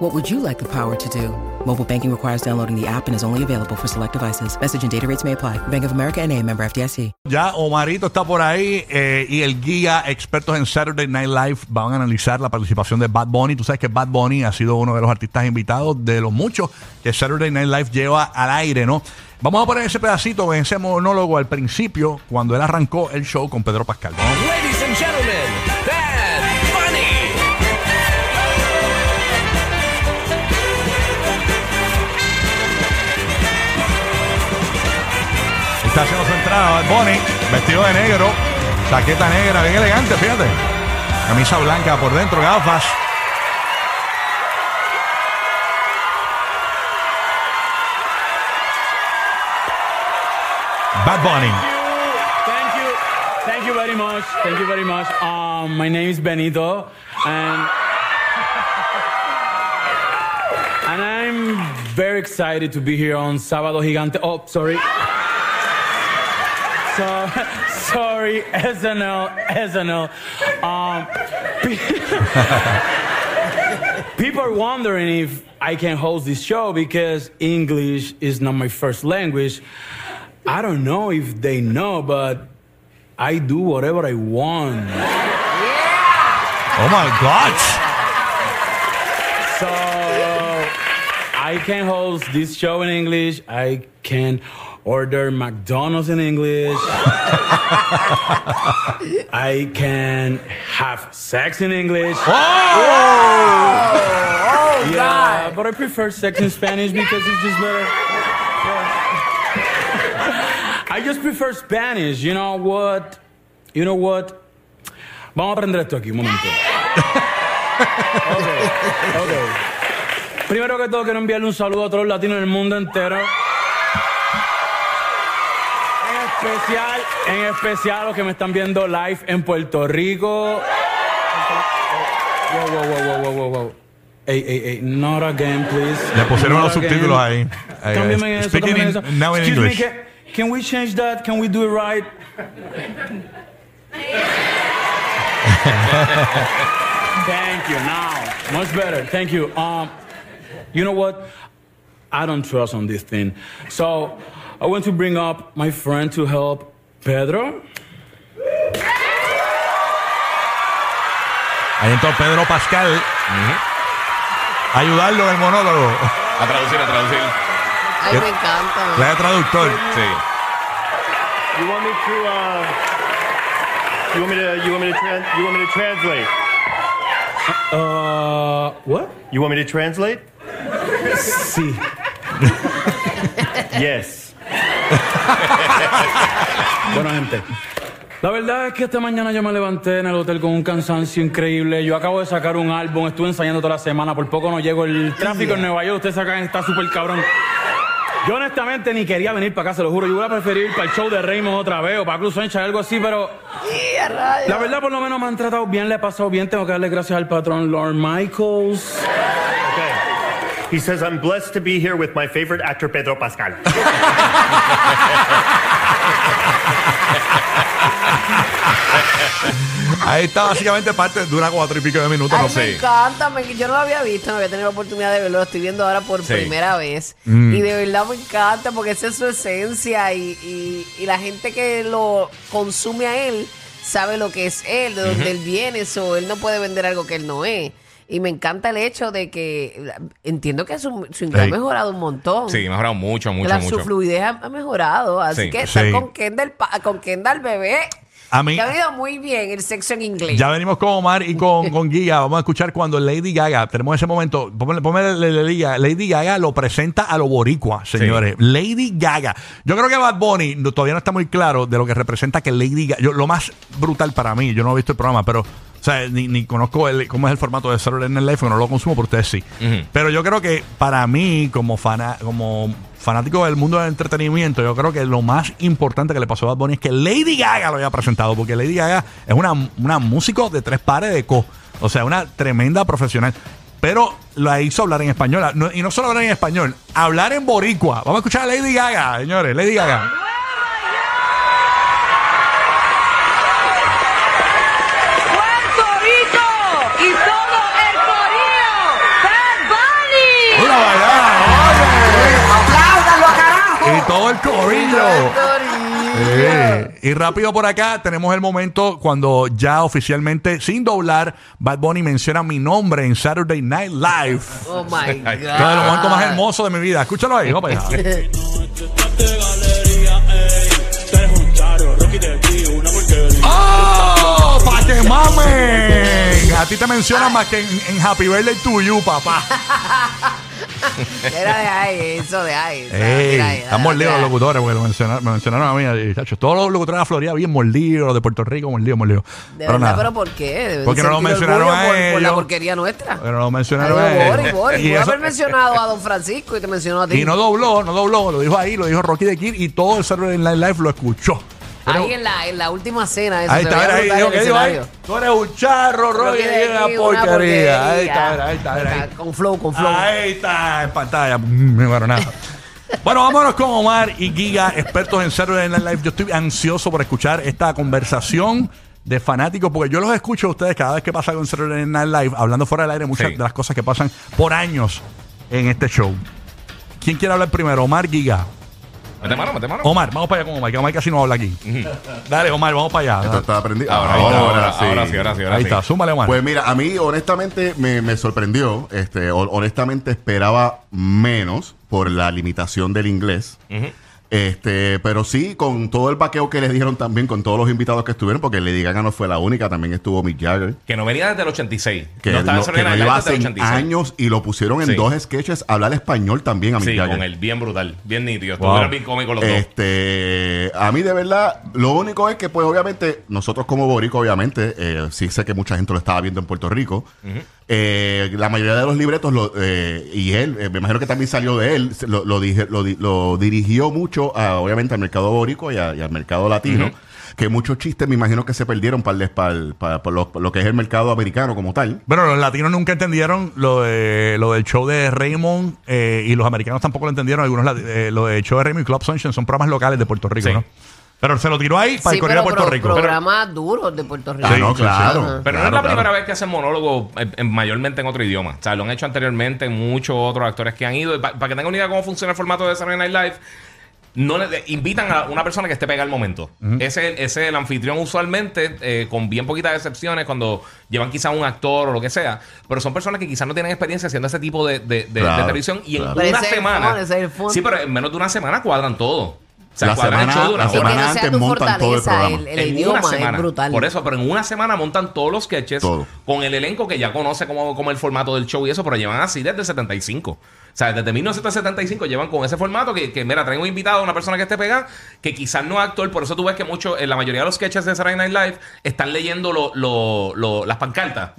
What would you like the power to do? Mobile banking requires downloading the app and is only available for select devices. Message and data rates may apply. Bank of America and a member FDIC. Ya Omarito está por ahí eh, y el guía expertos en Saturday Night Live van a analizar la participación de Bad Bunny. Tú sabes que Bad Bunny ha sido uno de los artistas invitados de los muchos que Saturday Night Live lleva al aire, ¿no? Vamos a poner ese pedacito, ese monólogo al principio, cuando él arrancó el show con Pedro Pascal. Vamos. Ladies and gentlemen, Está haciendo su entrada Bad Bunny, vestido de negro, chaqueta negra, bien elegante, fíjate. Camisa blanca por dentro, gafas. Bad Bunny. Thank you. Thank you very much. Thank you very much. Um, my name is Benito, and and I'm very excited to be here on Sábado Gigante. Oh, sorry. So, sorry, SNL, SNL. Um, people are wondering if I can host this show because English is not my first language. I don't know if they know, but I do whatever I want. Oh my God. So I can host this show in English. I can order McDonald's in English. I can have sex in English. Oh! yeah, but I prefer sex in Spanish because it's just better. Yeah. I just prefer Spanish. You know what? You know what? Vamos a aprender esto aquí, un momento. Ok, ok. Primero que todo, quiero enviarle un saludo a todos los latinos del mundo entero. Especial, en especial a los que me están viendo live en Puerto Rico. Wow, wow, wow, wow, wow, wow. Ey, ey, ey, not again, please. Le pusieron Not los again. subtítulos ahí. Ahí, Cámbiame eso, Speaking in- eso. now in Excuse me, English. can, can we change that? Can we do it right? Thank you. Now, much better. Thank you. Um, you know what? I don't trust on this thing. So I want to bring up my friend to help, Pedro. Ahí entró Pedro Pascal. Ayudarlo en el monólogo. A traducir, a traducir. Ay, me encanta. Le da traductor. Sí. You want me to, uh, you want me to, you want me to, tran- you want me to translate? Uh, what? You want me to translate? Sí. Yes. Bueno, gente. La verdad es que esta mañana yo me levanté en el hotel con un cansancio increíble. Yo acabo de sacar un álbum, estuve ensayando toda la semana, por poco no llego. El tráfico en Nueva York, ustedes sacan, está súper cabrón. Yo honestamente ni quería venir para acá, se lo juro. Yo hubiera preferido ir para el show de Raymond otra vez o para Cruz Sunshine, algo así, pero la verdad por lo menos me han tratado bien, le he pasado bien. Tengo que darle gracias al patrón Lord Michaels. Okay. He says, I'm blessed to be here with my favorite actor, Pedro Pascal. Ahí está básicamente parte de una cuatro y pico de minutos. Ay, No me sé. encanta, me- yo no lo había visto, no había tenido la oportunidad de verlo, lo estoy viendo ahora por Sí. primera vez. Mm. Y de verdad me encanta porque esa es su esencia y, y- y la gente que lo consume a él sabe lo que es él, de dónde él viene, eso él no puede vender algo que él no es. Y me encanta el hecho de que entiendo que su, su inglés Sí. ha mejorado un montón. Sí, mejorado mucho, mucho, La- mucho. Su fluidez ha, ha mejorado. Así Sí. que estar Sí. con Kendall, pa- con Kendall bebé. A mí, Que ha venido muy bien el sexo en inglés. ya venimos con Omar y con, con Guía. Vamos a escuchar cuando Lady Gaga, tenemos ese momento. Ponme, ponme la- la- la liga. Lady Gaga lo presenta a lo boricua, señores. Lady Gaga. Yo creo que Bad Bunny no- todavía no está muy claro de lo que representa que Lady Gaga. yo- lo más brutal para mí, yo no he visto el programa, pero O sea, ni, ni conozco el, cómo es el formato de Saturday Night Live, porque no lo consumo, pero ustedes sí. Pero yo creo que para mí, como, fana, como fanático del mundo del entretenimiento, yo creo que lo más importante que le pasó a Bad Bunny es que Lady Gaga lo había presentado, porque Lady Gaga es una, una músico de tres pares de co. O sea, una tremenda profesional. Pero la hizo hablar en español. No- y no solo hablar en español, hablar en boricua. Vamos a escuchar a Lady Gaga, señores. Lady Gaga. Corillo. Eh, y rápido por acá tenemos el momento cuando ya oficialmente, sin doblar, Bad Bunny menciona mi nombre en Saturday Night Live. Oh my God. Uno de los momentos más hermosos de mi vida. Escúchalo ahí, para allá. ¡Oh! ¡Pa' que mamen! A ti te mencionan más que en, en Happy Birthday to You, papá. Era de ahí, eso de ahí. Ey, Mira ahí, están mordidos los locutores porque lo mencionaron, me mencionaron a mí. y, chacho, todos los locutores de la Florida bien mordidos, los de Puerto Rico mordidos, mordidos. De Pero verdad, nada. pero ¿por qué? Deben Porque no lo sentir mencionaron orgullo a por, por la ellos. porquería nuestra. Pero lo mencionaron a Adiós, él. Boris, Boris. Y Pudo eso- haber mencionado a Don Francisco y te mencionó a ti. Y no dobló, no dobló, lo dijo ahí, lo dijo Rocky de Kid y todo el Saturday Night Live lo escuchó. Pero- Ahí en la, en la última cena. Eso ahí está, ahí dijo, en el ¿qué dijo ahí? escenario. Tú eres un charro, de y una una porquería. Ahí está, mira, ahí está, ahí. Con flow, con flow. Ahí está, en pantalla. Mm, Bueno, nada. Bueno, vámonos con Omar y Giga, expertos en Saturday Night Live. Yo estoy ansioso por escuchar esta conversación de fanáticos, porque yo los escucho a ustedes cada vez que pasa con Saturday Night Live, hablando fuera del aire muchas Sí. de las cosas que pasan por años en este show. ¿Quién quiere hablar primero? Omar, Giga. Mete mano, mete mano. Omar, vamos para allá con Omar, que Omar casi no habla aquí. Dale, Omar, vamos para allá. Esto está aprendido. Ahora, ahí está, ahora, ahora sí, ahora sí, ahora Ahí sí. está, súmale, Omar. Pues mira, a mí honestamente me, me sorprendió. Este, hon- honestamente esperaba menos por la limitación del inglés. Este, pero sí, con todo el paqueo que le dieron también, con todos los invitados que estuvieron, porque Lady Gaga no fue la única, también estuvo Mick Jagger. Que no venía desde el 86. Que no no, estaba en que no iba hace desde el 86. años y lo pusieron en Sí. dos sketches a hablar español también a Mick Sí, Jagger. con él, bien brutal, bien nítido. Wow. Estuvieron bien cómicos los dos. Este, a mí de verdad, lo único es que pues obviamente nosotros como Borico, obviamente, eh, sí sé que mucha gente lo estaba viendo en Puerto Rico. Eh, la mayoría de los libretos lo, eh, y él, eh, me imagino que también salió de él, lo, lo, dije- lo lo dirigió mucho a, obviamente al mercado borico y, a- y al mercado latino. Que muchos chistes me imagino que se perdieron para, para, para- para lo, lo que es el mercado americano como tal. Bueno, los latinos nunca entendieron lo, de, lo del show de Raymond eh, y los americanos tampoco lo entendieron. Algunos eh, lo del show de Raymond y Club Sunshine son programas locales de Puerto Rico, Sí. ¿no? Pero se lo tiró ahí para Sí, el de pero Puerto pro- Rico. programas duros de Puerto Rico. Ah, no, sí, sí. claro. Ajá. Pero no es la claro. primera vez que hacen monólogo eh, eh, mayormente en otro idioma. O sea, lo han hecho anteriormente muchos otros actores que han ido. Para que tengan una idea de cómo funciona el formato de Saturday Night Live, no le, de- invitan a una persona que esté pegada al momento. ese, ese es el anfitrión usualmente, eh, con bien poquitas excepciones, cuando llevan quizá un actor o lo que sea. Pero son personas que quizás no tienen experiencia haciendo ese tipo de, de- de- Claro, de televisión. Y en. Pero una ese es el semana. fun, ese es el fun. Sí, pero en menos de una semana cuadran todo. O sea, La semana- la semana antes montan todo el fortaleza, programa. el, el En idioma una semana. es brutal. Por eso, pero en una semana montan todos los sketches Todo. con el elenco que ya conoce como, como el formato del show y eso, pero llevan así desde el 75. O sea, desde 1975 llevan con ese formato que, que, mira, traen un invitado, una persona que esté pegada, que quizás no es actor, por eso tú ves que mucho, en la mayoría de los sketches de Saturday Night Live están leyendo lo- lo- lo- las pancartas.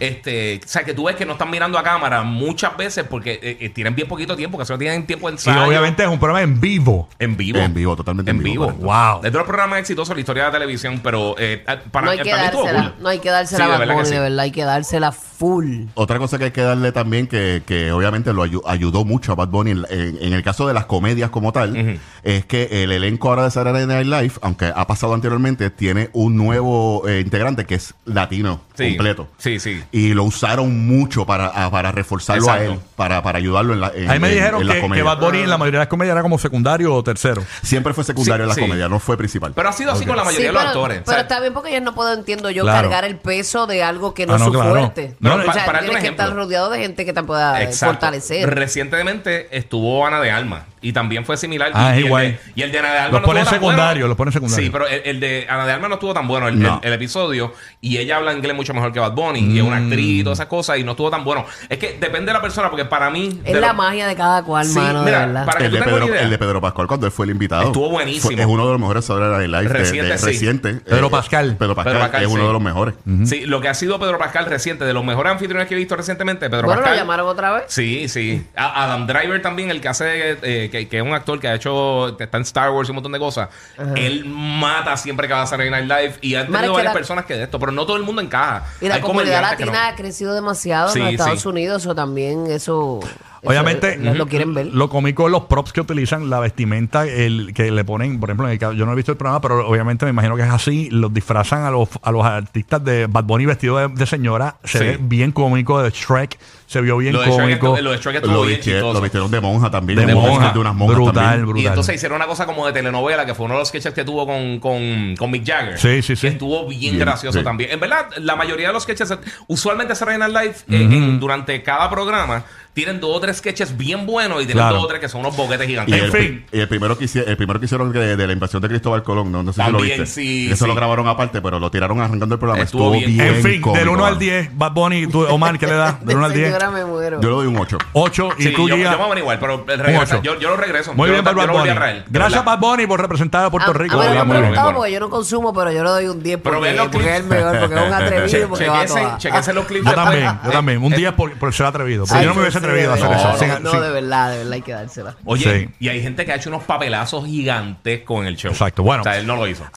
este, o sea, que tú ves que no están mirando a cámara muchas veces porque eh, eh, tienen bien poquito tiempo, que solo tienen tiempo de Y ensayo. obviamente es un programa en vivo. En vivo. En vivo, totalmente En en vivo. vivo, Wow. Es de los programas exitosos de la historia de la televisión, pero eh, eh, para, no hay eh, que dársela, cool. no hay que dársela Sí, a de verdad que Bunny, sí. de verdad, hay que dársela full. Otra cosa que hay que darle también, que, que obviamente lo ayu- ayudó mucho a Bad Bunny en, en- en el caso de las comedias como tal, es que el elenco ahora de Saturday Night Live, aunque ha pasado anteriormente, tiene un nuevo eh, integrante que es latino Sí. completo. Sí, sí. Y lo usaron mucho para, a- para reforzarlo a él, para, para ayudarlo en la en, Ahí me en- dijeron en que, que. Bad Bunny en la mayoría de las comedias era como secundario o tercero. Siempre fue secundario Sí, en las sí. comedias, no fue principal. Pero ha sido así con la mayoría Sí, de los pero, actores. pero O sea, está bien porque yo no puedo, entiendo yo, Claro. cargar el peso de algo que no Ah, es no, su claro. fuerte. No, o no, sea, pa- para darte un que estar ejemplo. rodeado de gente que te pueda eh, Exacto. fortalecer. Recientemente estuvo Ana de Alma. Y también fue similar. Ah, y, es y igual. El de, y el de Ana de Alma Los no ponen estuvo tan secundario, bueno. los ponen secundario. Sí, pero el, el de Ana de Alma no estuvo tan bueno el, No. el- el episodio. Y ella habla inglés mucho mejor que Bad Bunny. Y es una actriz y todas esas cosas. Y no estuvo tan bueno. Es que depende de la persona, porque para mí. Es de la lo- magia de cada cual, Sí, mano, mira, de verdad. para que El de, Pedro, idea. el de Pedro Pascual cuando él fue el invitado. Estuvo buenísimo. Fue- es uno de los mejores Saturday Night Live de- Reciente, de- sí. reciente. Pedro Eh, Pascal. Pedro Pascal, Pedro Pascal, es uno sí. de los mejores. Sí, lo que ha sido Pedro Pascal reciente, de los mejores anfitriones que he visto recientemente, Pedro Bueno, lo Pascal. llamaron otra vez. Sí, sí. Adam Driver también, el que hace, eh, que, que es un actor que ha hecho, que está en Star Wars y un montón de cosas. Él mata siempre que va a Saturday Night Live y han Mara, tenido es que varias la- personas que de esto, pero no todo el mundo encaja. Y la Hay comunidad latina no. ha crecido demasiado Sí, en los Estados sí. Unidos, o también eso. Obviamente, lo, lo quieren ver. Lo cómico es los props que utilizan, la vestimenta, el que le ponen, por ejemplo, en el caso- yo no he visto el programa, pero obviamente me imagino que es así, los disfrazan a los, a los artistas de Bad Bunny vestido de, de señora, se Sí. ve bien cómico, de Shrek, se vio bien Lo de Shrek cómico. lo de Shrek estuvo Lo, bien vistieron, chistoso. lo vistieron de monja también. de como monja, de unas monjas brutal, también. brutal. Y entonces hicieron una cosa como de telenovela, que fue uno de los sketches que tuvo con, con, con Mick Jagger. Sí, sí, sí. Que estuvo bien, Bien, gracioso sí. también. En verdad, la mayoría de los sketches, usualmente Saturday Night Live, eh, en- durante cada programa, tienen dos o tres sketches bien buenos y tienen Claro. dos o tres que son unos boquetes Y gigantes. En fin. y el primero que hicieron, el primero que hicieron de, de la invasión de Cristóbal Colón, no, no sé si lo viste. sí, Eso sí. lo grabaron aparte, pero lo tiraron arrancando el programa. Estuvo Estuvo, bien. bien. en fin, cómico, del 1 al mano. 10, Bad Bunny, tú, Omar, ¿qué le das? Del 1 al 10. Señora, me muero. Yo le doy un 8. 8 y Sí, tú, yo, yo Giga, me voy a venir igual, pero el regresa- ocho. yo, yo lo regreso. Muy yo bien, lo, Bad yo lo volví Bunny. a traer. Gracias, verdad. Bad Bunny, por representar a Puerto A- Rico. A, mí no ¿verdad? me Muy ha bien. preguntado bueno. porque yo no consumo, pero yo le doy un 10 Pero porque, ven los porque es el mejor, porque es un atrevido, porque va a Chequense, todas. chequense los clips Yo de también, Pablo. yo Eh, también. Un eh, 10 por, por ser atrevido. Porque Ay, yo no me hubiese sí, atrevido a hacer eso. No, Sin- no, sin- de verdad, de verdad hay que dársela. Oye, Sí. y hay gente que ha hecho unos papelazos gigantes con el show. Exacto, bueno. O sea, él no lo hizo.